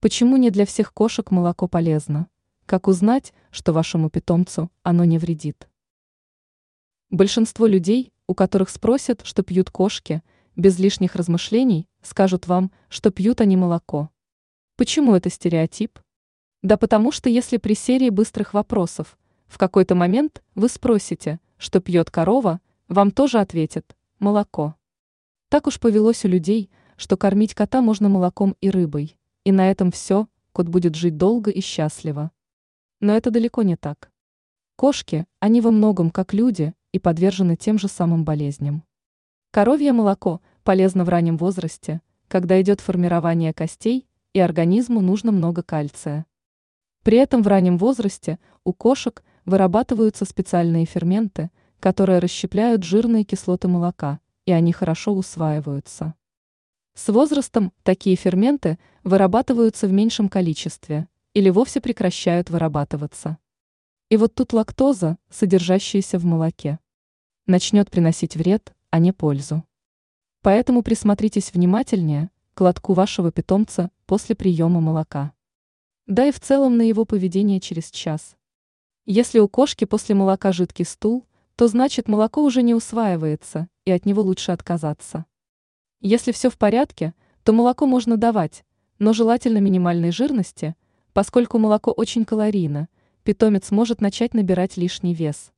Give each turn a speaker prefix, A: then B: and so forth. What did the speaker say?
A: Почему не для всех кошек молоко полезно? Как узнать, что вашему питомцу оно не вредит? Большинство людей, у которых спросят, что пьют кошки, без лишних размышлений скажут вам, что пьют они молоко. Почему это стереотип? Да потому что если при серии быстрых вопросов в какой-то момент вы спросите, что пьет корова, вам тоже ответят – молоко. Так уж повелось у людей, что кормить кота можно молоком и рыбой. И на этом все, кот будет жить долго и счастливо. Но это далеко не так. Кошки, они во многом как люди и подвержены тем же самым болезням. Коровье молоко полезно в раннем возрасте, когда идет формирование костей, и организму нужно много кальция. При этом в раннем возрасте у кошек вырабатываются специальные ферменты, которые расщепляют жирные кислоты молока, и они хорошо усваиваются. С возрастом такие ферменты вырабатываются в меньшем количестве или вовсе прекращают вырабатываться. И вот тут лактоза, содержащаяся в молоке, начнет приносить вред, а не пользу. Поэтому присмотритесь внимательнее к лотку вашего питомца после приема молока. Да и в целом на его поведение через час. Если у кошки после молока жидкий стул, то значит молоко уже не усваивается, и от него лучше отказаться. Если все в порядке, то молоко можно давать, но желательно минимальной жирности, поскольку молоко очень калорийно, питомец может начать набирать лишний вес.